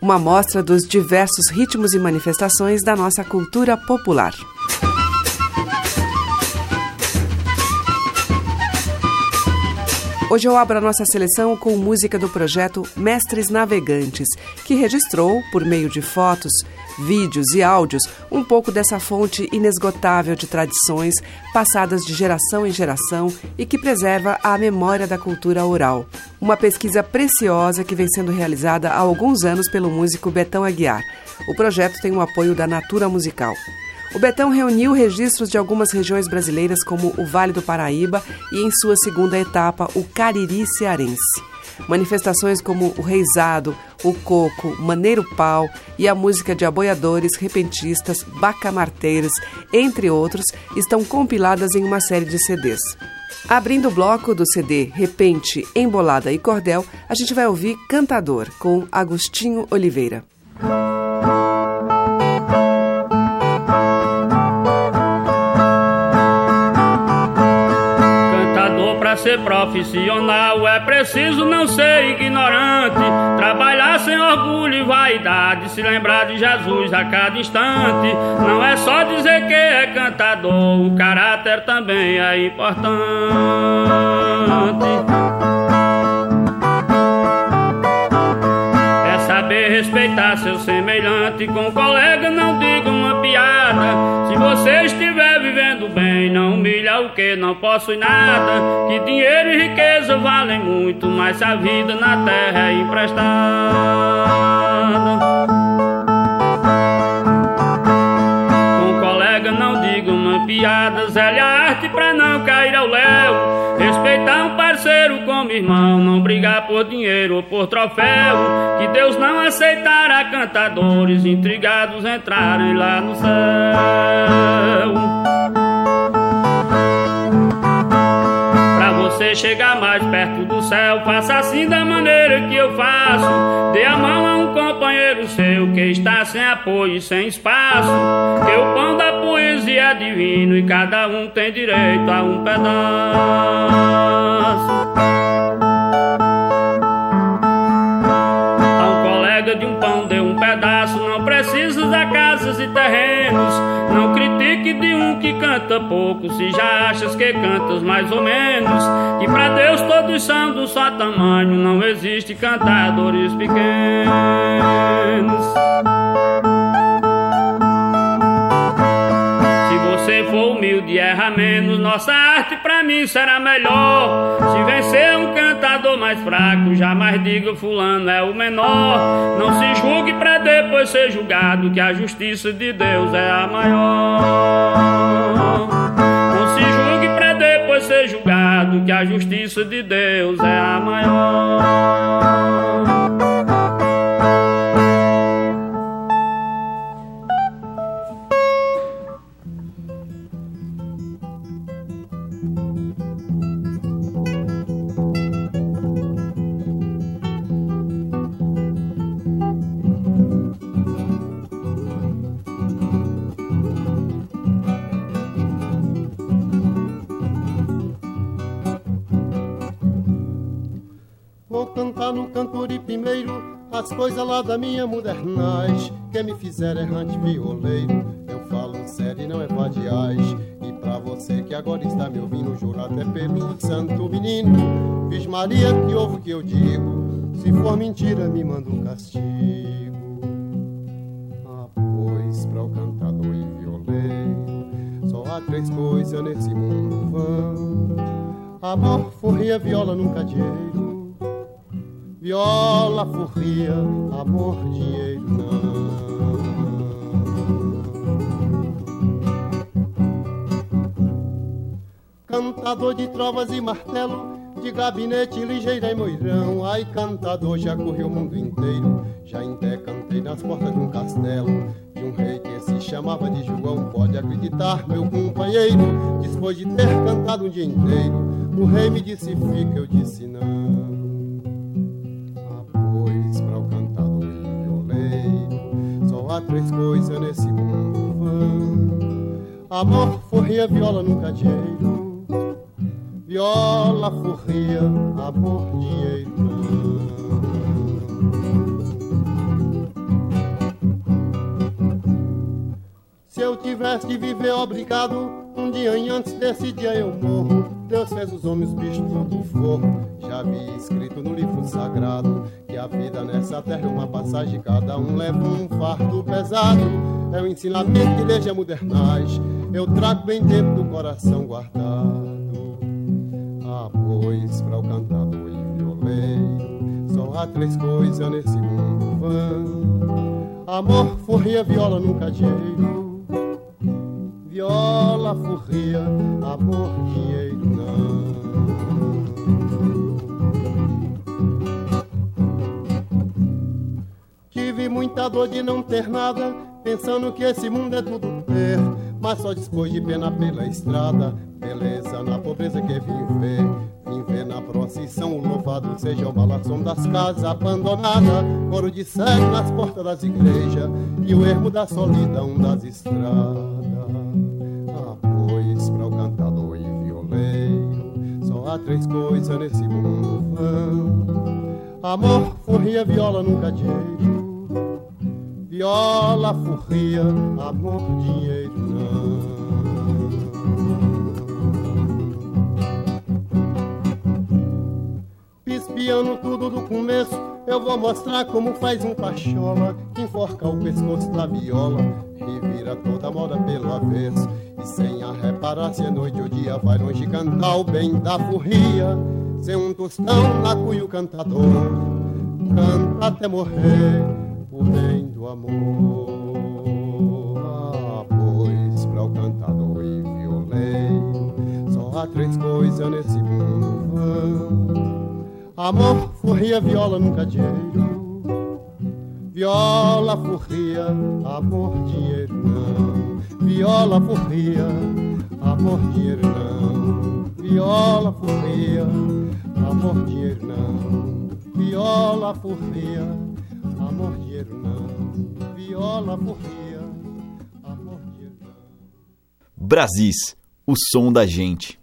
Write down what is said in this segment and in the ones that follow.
uma mostra dos diversos ritmos e manifestações da nossa cultura popular. Hoje eu abro a nossa seleção com música do projeto Mestres Navegantes, que registrou, por meio de fotos, vídeos e áudios, um pouco dessa fonte inesgotável de tradições passadas de geração em geração e que preserva a memória da cultura oral. Uma pesquisa preciosa que vem sendo realizada há alguns anos pelo músico Betão Aguiar. O projeto tem o apoio da Natura Musical. O Betão reuniu registros de algumas regiões brasileiras, como o Vale do Paraíba e, em sua segunda etapa, o Cariri Cearense. Manifestações como o reizado, o coco, maneiro pau e a música de aboiadores, repentistas, bacamarteiros, entre outros, estão compiladas em uma série de CDs. Abrindo o bloco do CD Repente, Embolada e Cordel, a gente vai ouvir Cantador, com Agostinho Oliveira. Ser profissional é preciso não ser ignorante, trabalhar sem orgulho e vaidade, se lembrar de Jesus a cada instante. Não é só dizer que é cantador, o caráter também é importante. É saber respeitar seu semelhante, com colega não diga uma piada. Se você estiver vivendo bem, não humilha o que não possui nada. Que dinheiro e riqueza valem muito, mas a vida na terra é emprestada. Com colega não diga uma piada, zele a arte pra não cair ao léu. Parceiro como irmão, não brigar por dinheiro ou por troféu. Que Deus não aceitará cantadores intrigados entrarem lá no céu. Você chegar mais perto do céu, faça assim da maneira que eu faço. Dê a mão a um companheiro seu que está sem apoio e sem espaço. Que o pão da poesia é divino e cada um tem direito a um pedaço. A um colega de um pão dê um pedaço, critique de um que canta pouco, se já achas que cantas mais ou menos. Que pra Deus todos são do só tamanho, não existe cantadores pequenos. você for humilde erra menos, nossa arte mim será melhor. Se vencer um cantador mais fraco, jamais diga fulano é o menor. Não se julgue pra depois ser julgado, que a justiça de Deus é a maior. Não se julgue pra depois ser julgado, que a justiça de Deus é a maior. As coisas lá da minha modernais que me fizeram errante violeiro. Eu falo sério e não é vadiais. E pra você que agora está me ouvindo, juro até pelo santo menino, Fiz Maria que ouve o que eu digo. Se for mentira, me manda um castigo. Ah, pois pra o cantador e violeiro, só há três coisas nesse mundo vão: amor, forria, viola, nunca dinheiro viola, forria, amor, dinheiro não. Cantador de trovas e martelo, de gabinete ligeira e moirão. Ai, cantador, já correu o mundo inteiro, já até nas portas de um castelo. rei que se chamava de João. Pode acreditar, meu companheiro, depois de ter cantado um dia inteiro, o rei me disse fica, eu disse não. Há três coisas nesse mundo vão: amor, forria, viola no cadeiro, viola, forria, amor, dinheiro. Se eu tivesse que viver obrigado, um dia antes desse dia eu morro. Deus fez os homens, os bichos, tudo forro. Vi escrito no livro sagrado que a vida nessa terra é uma passagem, cada um leva um fardo pesado. É o ensinamento que desde modernais eu trago bem dentro do coração guardado. Ah, pois, para o cantador e violeiro, só há três coisas nesse mundo vão: amor, forria, viola no cadeiro viola, furria, amor, dinheiro Muita dor de não ter nada, pensando que esse mundo é tudo ter. Mas só depois de pena pela estrada, beleza na pobreza que vim ver. Vim ver na procissão o louvado seja o balação das casas abandonadas, coro de cego nas portas das igrejas e o ermo da solidão das estradas. há três coisas nesse mundo vão Amor, forria, viola no cadeiro Viola, forria, amor, dinheiro não Pispiando tudo do começo Eu vou mostrar como faz um pachola Que enforca o pescoço da viola E vira toda a moda pelo avesso e sem a reparar se é noite ou dia vai longe cantar o bem da furria. Sem um tostão na cuia o cantador canta até morrer o amor. Ah, pois para o cantador e violeiro só há três coisas nesse mundo vão: amor, furria, viola no cadeiro. Viola, furria, amor, dinheiro não viola porria, amor dinheiro não. Viola porria, amor dinheiro não. Viola porria, amor dinheiro não. Viola porria, amor dinheiro não. Brasis, o som da gente.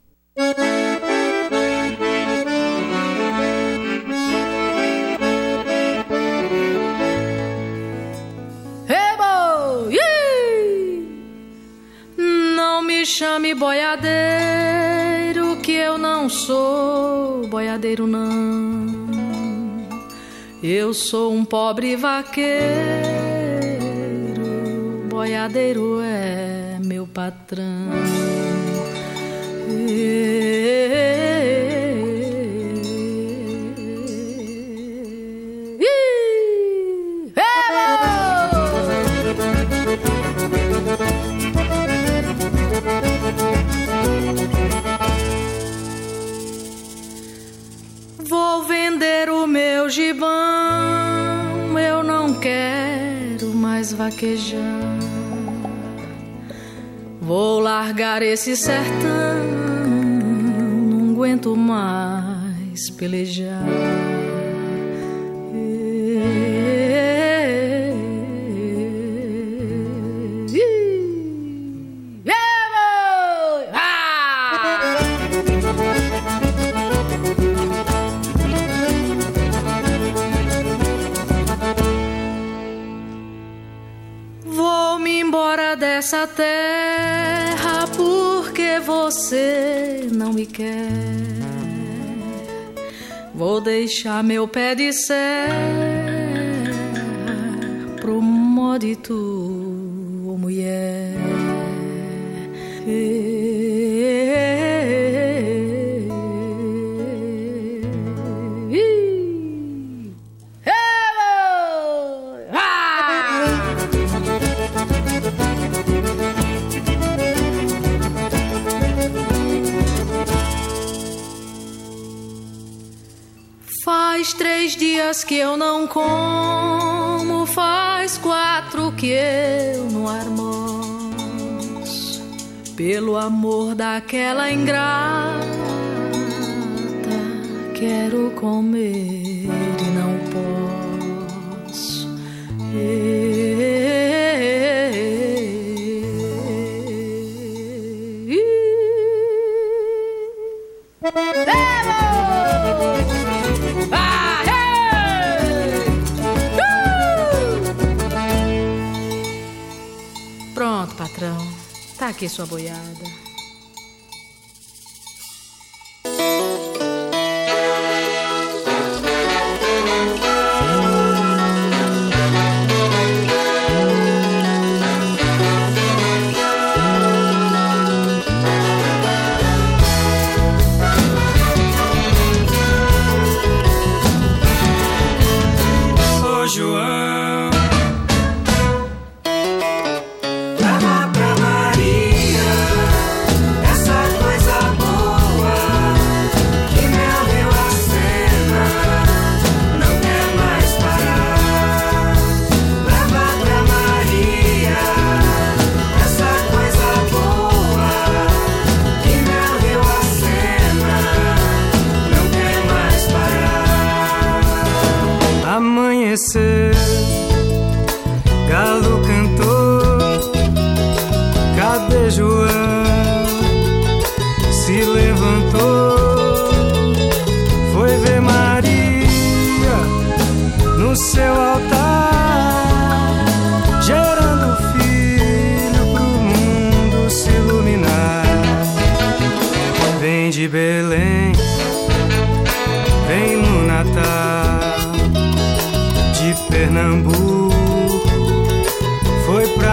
chame boiadeiro, que eu não sou boiadeiro, não. Eu sou um pobre vaqueiro, boiadeiro é meu patrão. gibão, largar esse sertão, não aguento mais pelejar. Deixar meu pé de serra pro modo tu, Faz três dias que eu não como, faz quatro que eu não armo. Pelo amor daquela ingrata, quero comer e não posso. ¡Vamos! Pronto, patrão. Tá aqui sua boiada. places.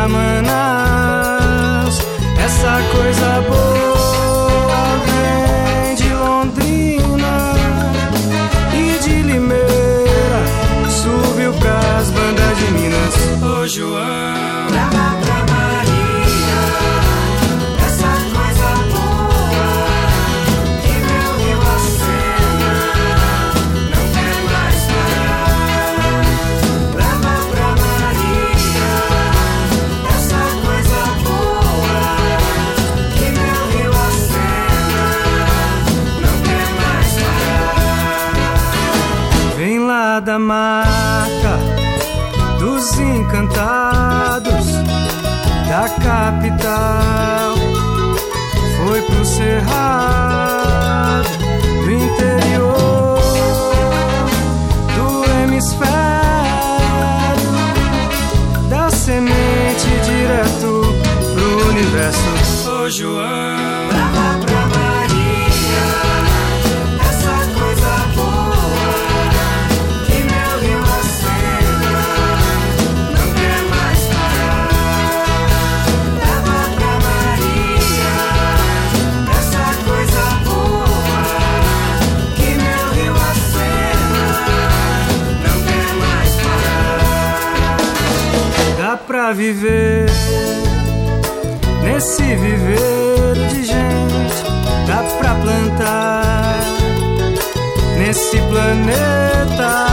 Manaus. Essa coisa boa vem de Londrina e de Limeira. Subiu pras bandas de Minas. Ô oh, João. da marca dos encantados da capital. Foi pro cerrado. viver nesse viver de gente. Dá pra plantar nesse planeta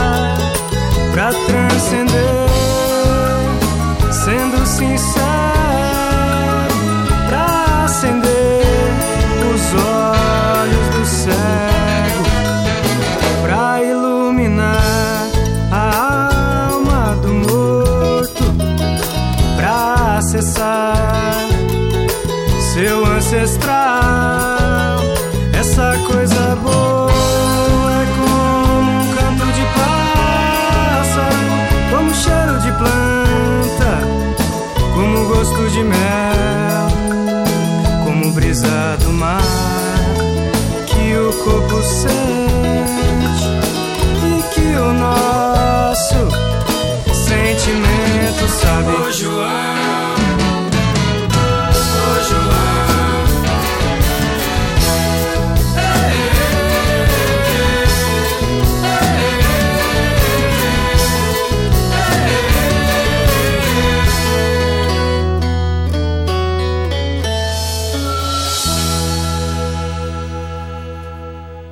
pra transcender, sendo sincero.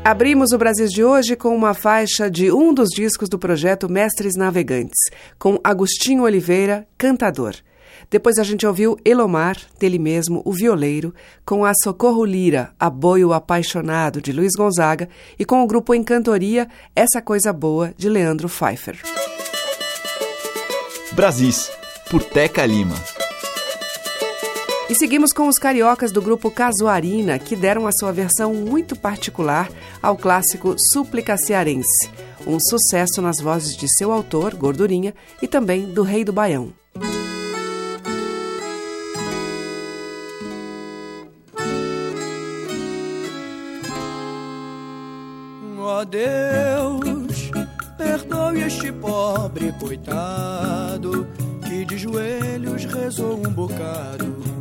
Abrimos o Brasil de hoje com uma faixa de um dos discos do projeto Mestres Navegantes, com Agostinho Oliveira, cantador. Depois a gente ouviu Elomar, dele mesmo, o violeiro, com a Socorro Lira, Aboio Apaixonado, de Luiz Gonzaga, e com o grupo Encantoria, Essa Coisa Boa, de Leandro Pfeiffer. Brasis, por Teca Lima. E seguimos com os cariocas do grupo Casuarina, que deram a sua versão muito particular ao clássico Súplica Cearense, um sucesso nas vozes de seu autor, Gordurinha, e também do Rei do Baião. Ó oh Deus, perdoe este pobre coitado que de joelhos rezou um bocado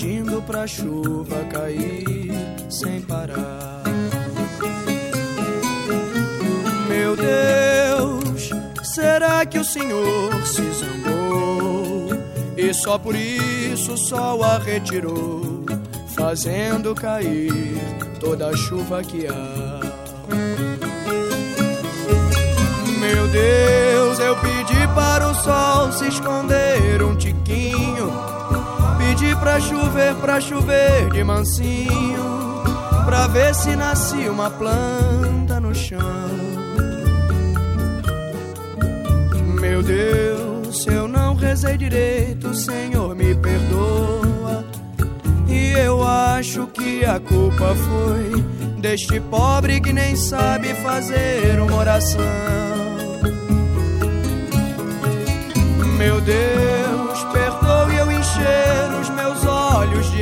pedindo pra chuva cair sem parar. Meu Deus, será que o Senhor se zangou e só por isso o sol a retirou, fazendo cair toda a chuva que há? Meu Deus, eu pedi para o sol se esconder um tiquinho Pedi pra chover, pra chover de mansinho, pra ver se nascia uma planta no chão. Meu Deus, eu não rezei direito, Senhor, me perdoa. E eu acho que a culpa foi deste pobre que nem sabe fazer uma oração. Meu Deus,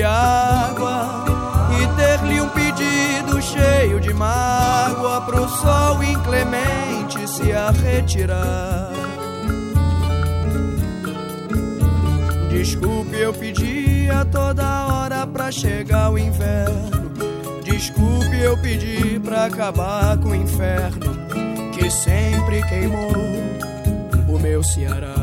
água e ter-lhe um pedido cheio de mágoa pro sol inclemente se a retirar. Desculpe, eu pedi a toda hora pra chegar o inverno. Desculpe, eu pedi pra acabar com o inferno que sempre queimou o meu Ceará.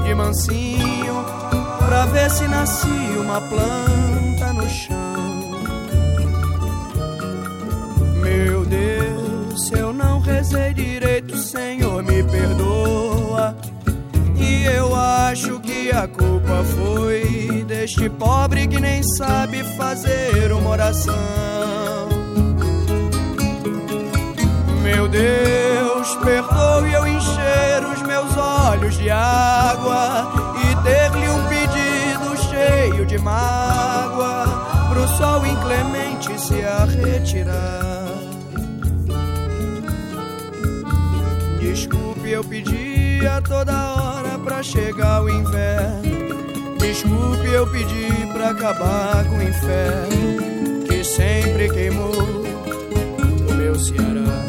De mansinho, pra ver se nascia uma planta no chão. Meu Deus, se eu não rezei direito, Senhor, me perdoa. E eu acho que a culpa foi deste pobre que nem sabe fazer uma oração. Meu Deus, perdoe eu encher de água e ter-lhe um pedido cheio de mágoa pro sol inclemente se a retirar. Desculpe, eu pedi a toda hora pra chegar o inverno. Desculpe, eu pedi pra acabar com o inferno que sempre queimou o meu Ceará,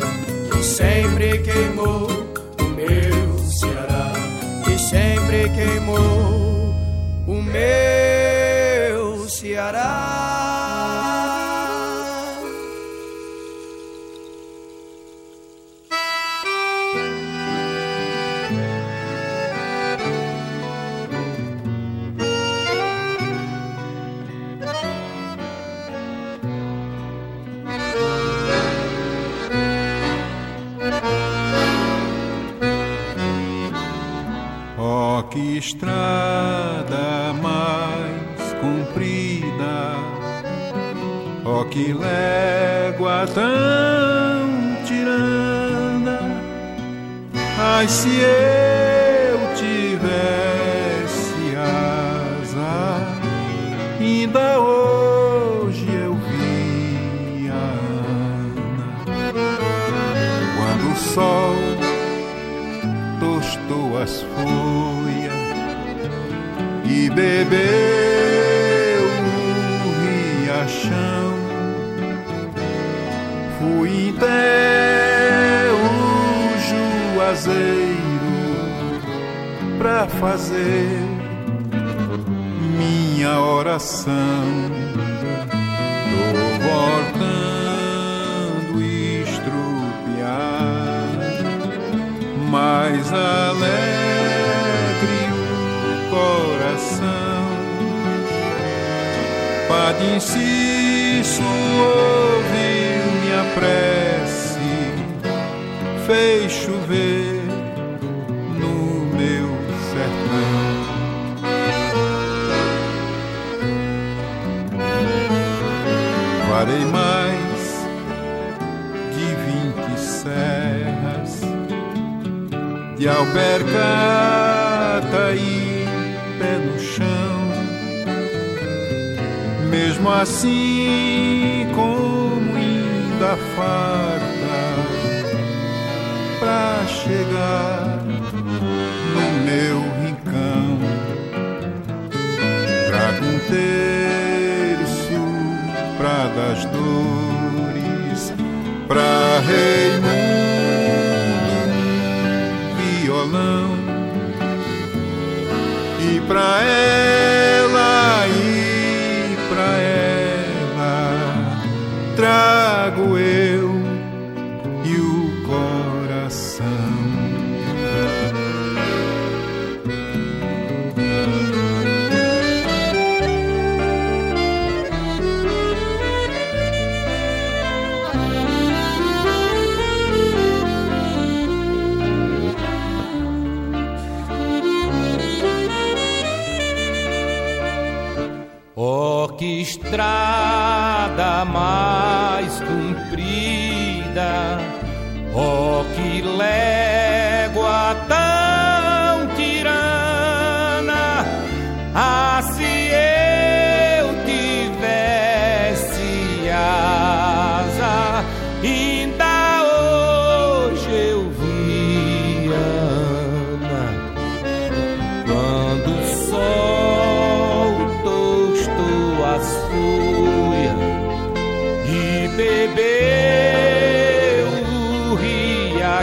que sempre queimou sempre queimou o meu Ceará. Que estrada mais comprida, oh, que légua tão tirana. Ai, se eu tivesse asa, ainda hoje eu vi a Ana. sol tostou as folhas e bebeu o riachão. Fui até o juazeiro pra fazer minha oração. Mais alegre o coração. Padre Inciso ouviu minha prece, fez chover farei mais de albergata e pé no chão. Mesmo assim, como ainda farta pra chegar no meu rincão, trago um pra das dores, pra Raimundo pra ela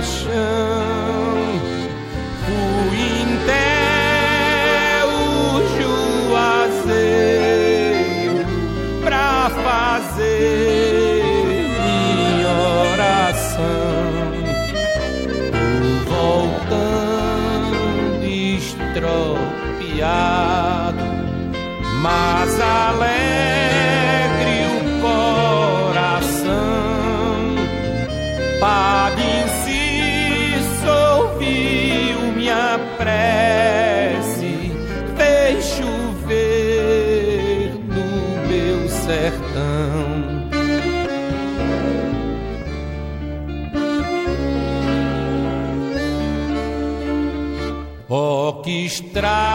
riachão. Fui até o juazeiro pra fazer oração. Voltando estropiado mas que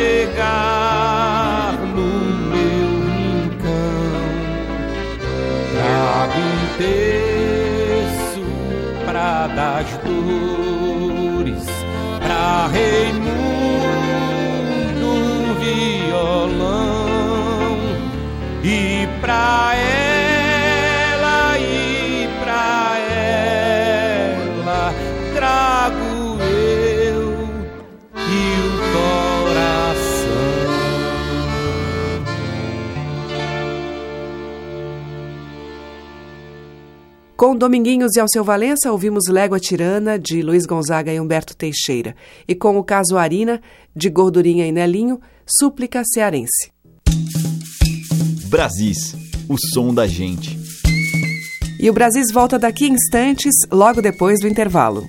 chegar no meu rincão, trago um terço pra das dores, pra Raimundo violão e pra ela Com Dominguinhos e Alceu Valença, ouvimos Légua Tirana, de Luiz Gonzaga e Humberto Teixeira. E com o caso Arina, de Gordurinha e Nelinho, Súplica Cearense. Brasis, o som da gente. E o Brasis volta daqui a instantes, logo depois do intervalo.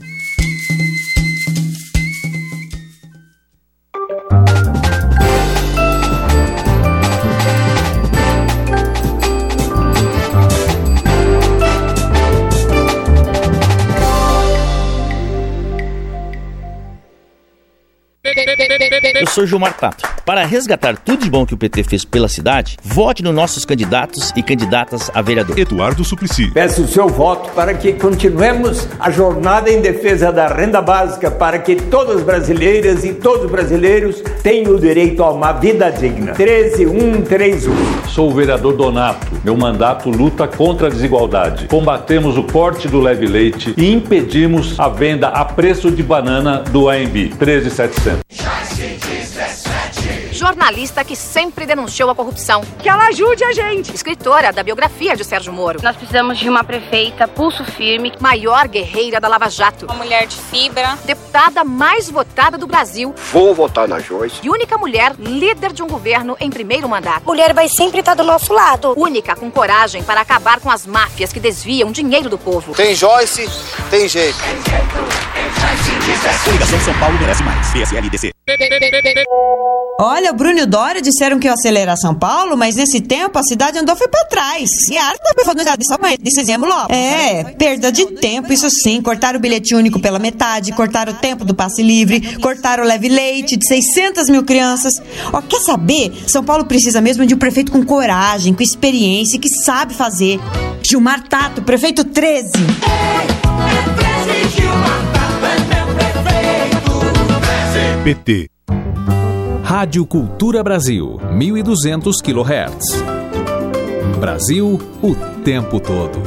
Eu sou Gilmar Tato. Para resgatar tudo de bom que o PT fez pela cidade, vote nos nossos candidatos e candidatas a vereador. Eduardo Suplicy. Peço o seu voto para que continuemos a jornada em defesa da renda básica para que todas as brasileiras e todos os brasileiros tenham o direito a uma vida digna. 13131. Sou o vereador Donato. Meu mandato luta contra a desigualdade. Combatemos o corte do leve leite e impedimos a venda a preço de banana do AMB 13700 jornalista que sempre denunciou a corrupção. Que ela ajude a gente. Escritora da biografia de Sérgio Moro. Nós precisamos de uma prefeita pulso firme. Maior guerreira da Lava Jato. Uma mulher de fibra. Deputada mais votada do Brasil. Vou votar na Joyce. E única mulher líder de um governo em primeiro mandato. Mulher vai sempre estar do nosso lado. Única com coragem para acabar com as máfias que desviam dinheiro do povo. Tem Joyce, tem jeito. Coligação São Paulo merece mais. PSLDC. Olha, o Bruno e o Dória disseram que ia acelerar São Paulo, mas nesse tempo a cidade andou foi pra trás. E a arte também falando dessa mãe, desse exemplo logo. É, perda de tempo, isso sim. Cortaram o bilhete único pela metade, cortaram o tempo do passe livre, cortaram o leve leite de 600 mil crianças. Ó, quer saber? São Paulo precisa mesmo de um prefeito com coragem, com experiência, que sabe fazer. Gilmar Tato, prefeito 13. É, é 13 Gilmar PT Rádio Cultura Brasil, 1200 kHz. Brasil o tempo todo.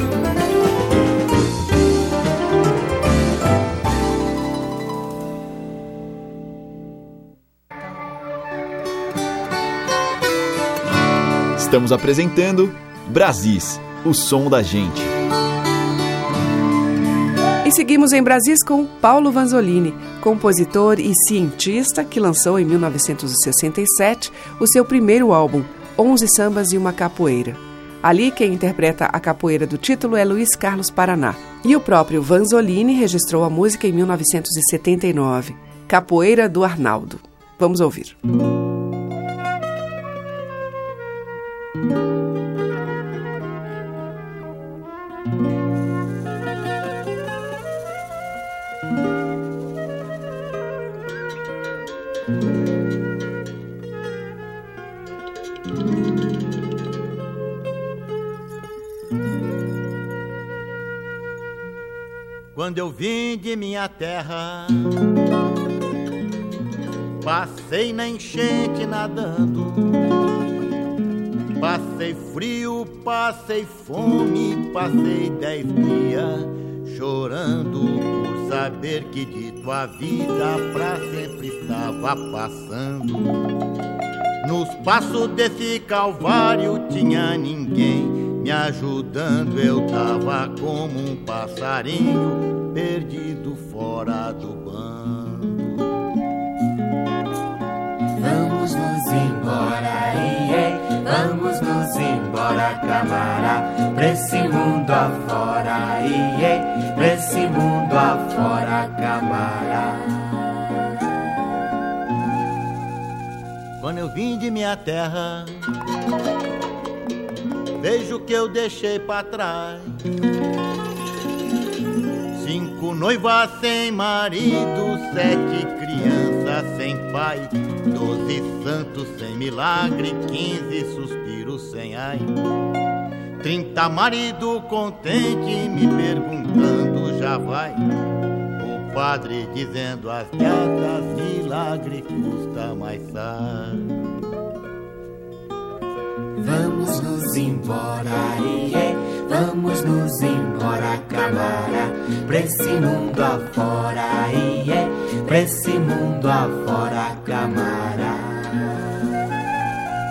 Estamos apresentando Brasis, o som da gente. E seguimos em Brasis com Paulo Vanzolini, compositor e cientista que lançou em 1967 o seu primeiro álbum, Onze Sambas e uma Capoeira. Ali, quem interpreta a capoeira do título é Luiz Carlos Paraná. E o próprio Vanzolini registrou a música em 1979, Capoeira do Arnaldo. Vamos ouvir. Música Quando eu vim de minha terra, passei na enchente nadando. Passei frio, passei fome, passei dez dias chorando por saber que de tua vida pra sempre estava passando. Nos passos desse calvário tinha ninguém me ajudando, eu tava como um passarinho perdido fora do bando. Vamos nos embora, iê, vamos nos embora, camará, pra esse mundo afora, iê, pra esse mundo afora, camará. Quando eu vim de minha terra Vejo que eu deixei para trás. Cinco noivas sem marido, sete crianças sem pai, doze santos sem milagre, quinze suspiros sem ai. Trinta marido contente me perguntando já vai. O padre dizendo as gatas, milagre custa mais sai. Vamos nos embora, iê, vamos nos embora, camara, pra esse mundo afora, iê, pra esse mundo afora, camara.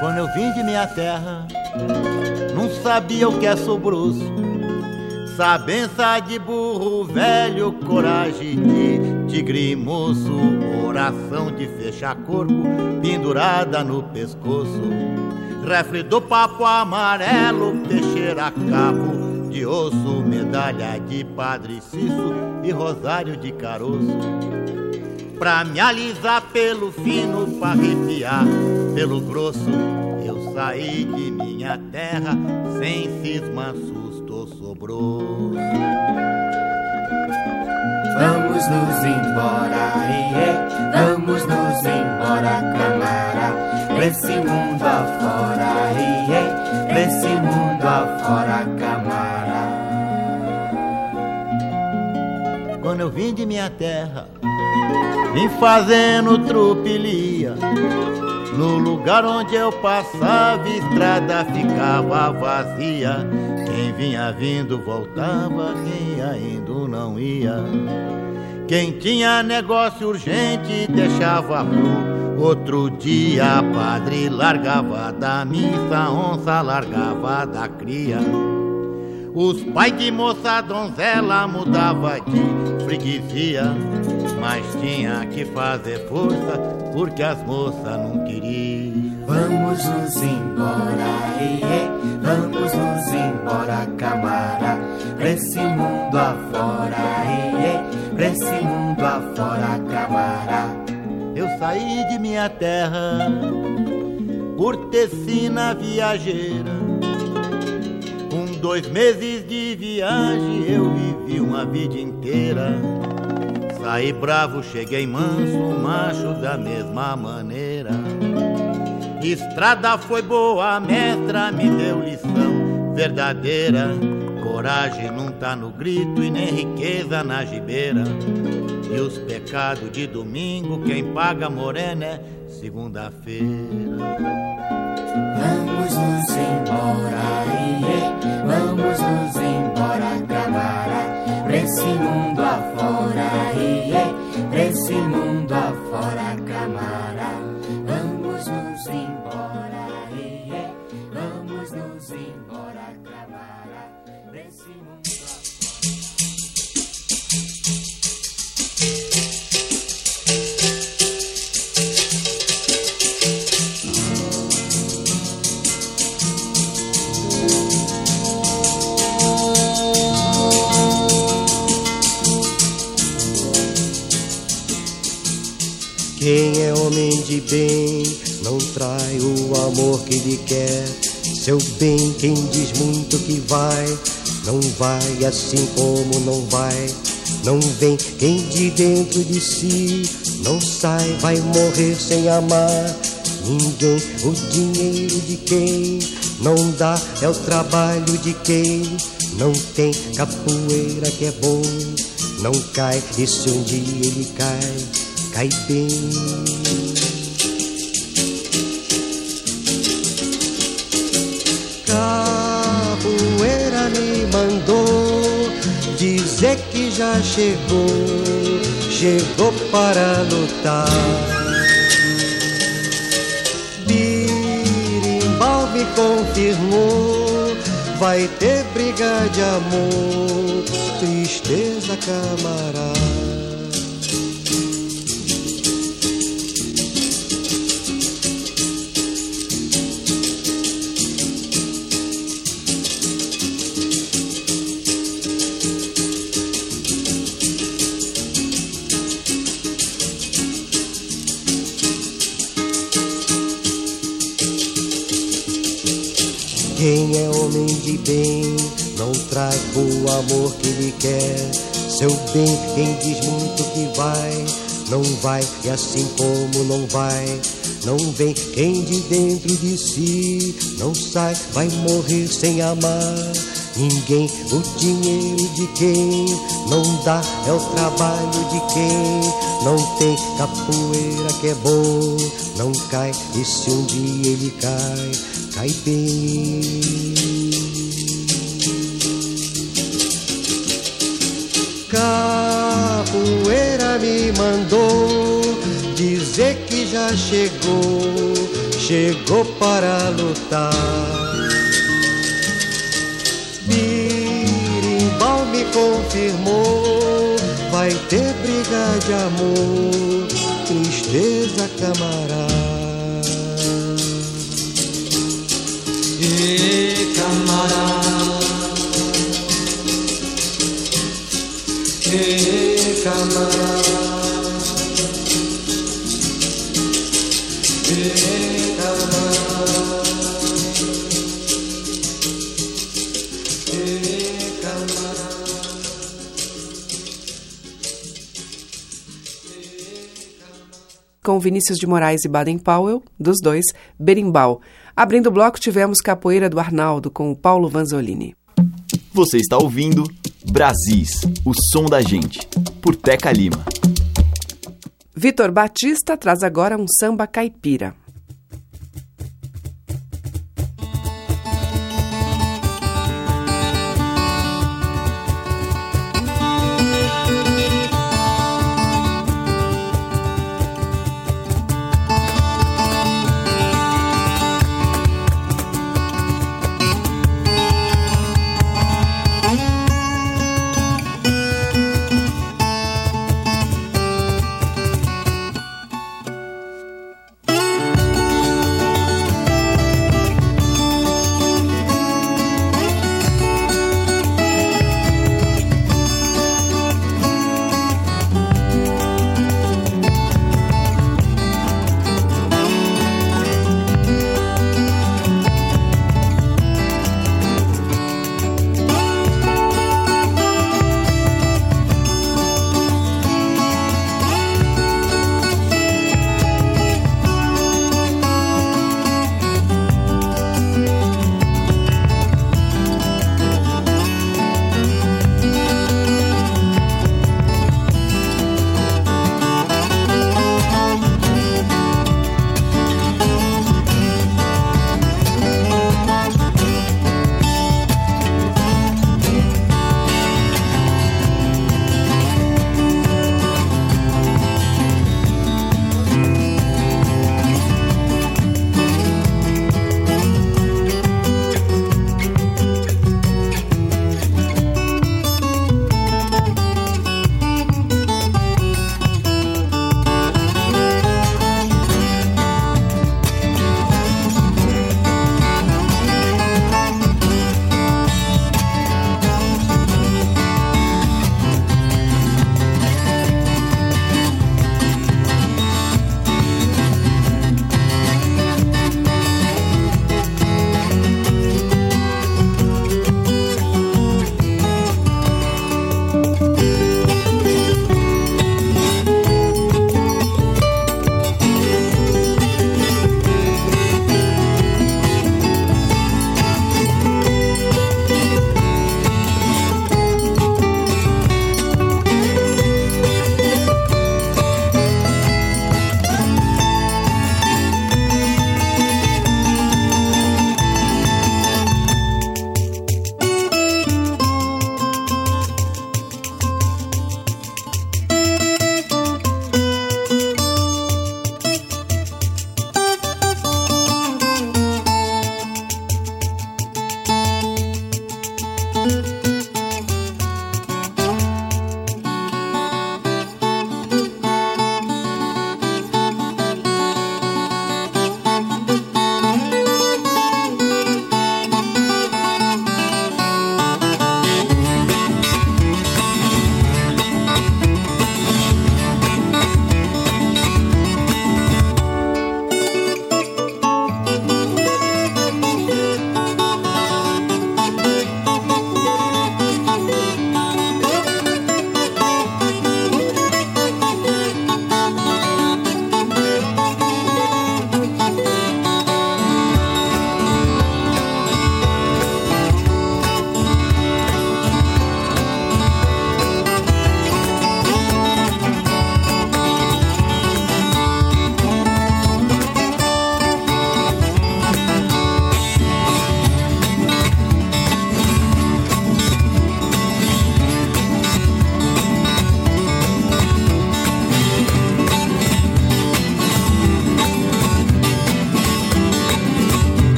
Quando eu vim de minha terra, não sabia o que é sobroço, Sabença de burro velho, coragem de tigre moço, oração de fechar corpo, pendurada no pescoço. Refre do papo amarelo, Teixeira cabo de osso, medalha de Padre e rosário de caroço. Pra me alisar pelo fino, pra arrepiar pelo grosso, eu saí de minha terra sem cisma, susto sobrou. Vamos nos embora, iê, vamos nos embora, camara, pra esse mundo afora, iê, pra esse mundo afora, camara. Quando eu vim de minha terra, vim fazendo trupilia. No lugar onde eu passava, estrada ficava vazia. Quem vinha vindo voltava, quem ainda não ia. Quem tinha negócio urgente deixava pro outro dia. Padre largava da missa, onça largava da cria. Os pais de moça donzela mudava de freguesia, mas tinha que fazer força porque as moças não queriam. Vamos nos embora, iê, vamos nos embora, camara, pra esse mundo afora, iê, pra esse mundo afora, camara. Eu saí de minha terra por tecina viajeira. Com dois meses de viagem eu vivi uma vida inteira. Saí bravo, cheguei manso, macho da mesma maneira. Estrada foi boa, mestra me deu lição verdadeira. Coragem não tá no grito e nem riqueza na gibeira. E os pecados de domingo, quem paga morena é segunda-feira. Vamos nos embora, iê, vamos nos embora, camara, pra esse mundo afora, iê, pra esse mundo Quem é homem de bem não trai o amor que lhe quer. Seu bem, quem diz muito que vai, não vai assim como não vai. Não vem quem de dentro de si não sai, vai morrer sem amar. Ninguém, o dinheiro de quem não dá é o trabalho de quem não tem capoeira que é bom. Não cai, e se um dia ele cai, cai bem. Capoeira me mandou dizer que já chegou, chegou para lutar. Birimbau me confirmou, vai ter briga de amor, tristeza camarada. Quem é homem de bem não traz o amor que lhe quer. Seu bem, quem diz muito que vai, não vai, e assim como não vai, não vem. Quem de dentro de si não sai, vai morrer sem amar. Ninguém, o dinheiro de quem não dá é o trabalho de quem não tem capoeira que é bom, não cai, e se um dia ele cai, cai bem. Capoeira me mandou dizer que já chegou, chegou para lutar. Birimbau confirmou. Vai ter briga de amor, tristeza camarada. Camarada. E camarada. Com Vinícius de Moraes e Baden Powell, dos dois, Berimbau. Abrindo o bloco, tivemos Capoeira do Arnaldo, com o Paulo Vanzolini. Você está ouvindo Brasis, o som da gente, por Teca Lima. Vitor Batista traz agora um samba caipira.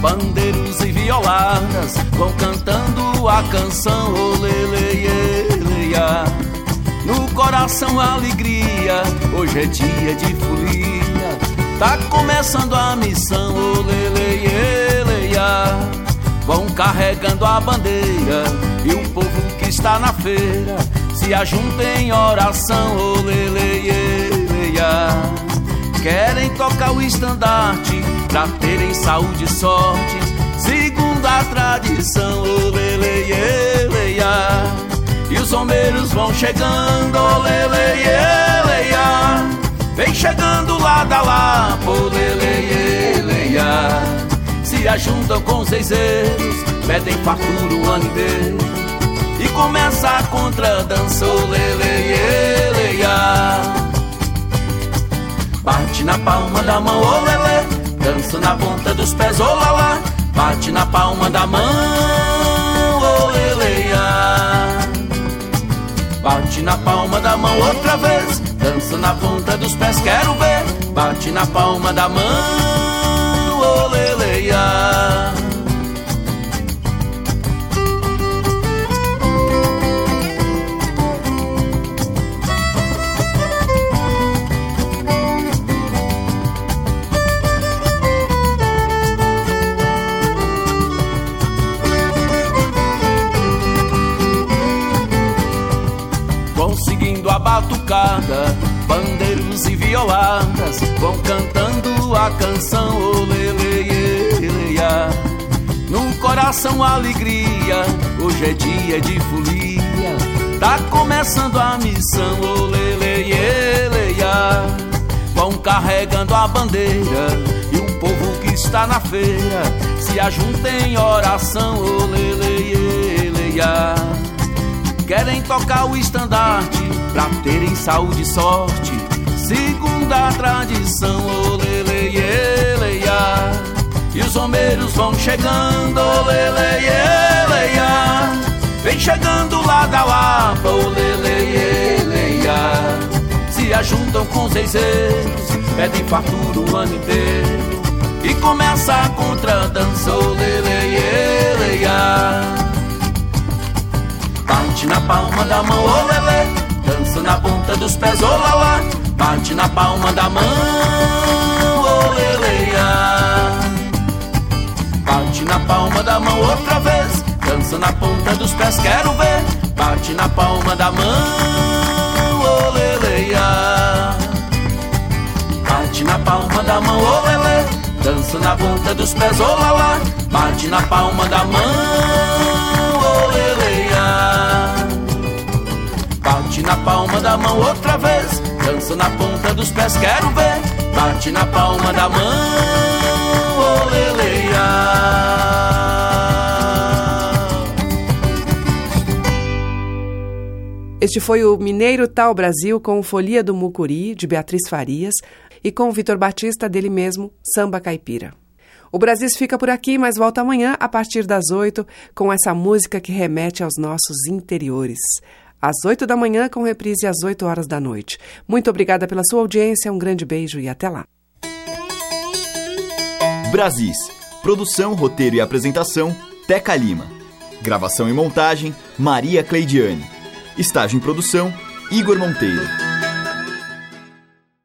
Bandeiros e violadas vão cantando a canção oleleia. No coração alegria, hoje é dia de folia. Tá começando a missão oleleia. Vão carregando a bandeira e o povo que está na feira se ajunta em oração oleleia. Querem tocar o estandarte pra terem saúde e sorte, segundo a tradição, oleleia. E os homeiros vão chegando, oleleia. Vem chegando lá da lá, oleleia. Se ajuntam com os zeizeiros, pedem fartura o ano inteiro. E começa a contradança, oleleia. Bate na palma da mão, ô lelê, dança na ponta dos pés, ô lalá. Bate na palma da mão, ô leleia. Bate na palma da mão outra vez, dança na ponta dos pés, quero ver. Bate na palma da mão, ô leleia. Violadas vão cantando a canção oleleia. No coração alegria, hoje é dia de folia. Tá começando a missão oleleia. Vão carregando a bandeira e o povo que está na feira se ajunta em oração oleleia. Querem tocar o estandarte pra terem saúde e sorte, segundo a tradição, oleleia. E os homeiros vão chegando, oleleia. Vem chegando lá da Lapa, oleleia. Se ajuntam com os zeizeiros, pedem fartura o ano inteiro. E começa a contradança, oleleia. Bate na palma da mão, olelê Dança na ponta dos pés, olala Bate na palma da mão, oleleia Bate na palma da mão outra vez Dança na ponta dos pés, quero ver. Bate na palma da mão, oleleia Bate na palma da mão, olelê Dança na ponta dos pés, olala Bate na palma da mão, oleleia Bate na palma da mão outra vez, dança na ponta dos pés, quero ver. Bate na palma da mão, oleleia. Este foi o Mineiro Tal Brasil com Folia do Mucuri, de Beatriz Farias, e com Vitor Batista, dele mesmo, Samba Caipira. O Brasil fica por aqui, mas volta amanhã a partir das oito com essa música que remete aos nossos interiores às 8 da manhã, com reprise às 8 horas da noite. Muito obrigada pela sua audiência, um grande beijo e até lá. Brasis. Produção, roteiro e apresentação, Teca Lima. Gravação e montagem, Maria Cleidiane. Estágio em produção, Igor Monteiro.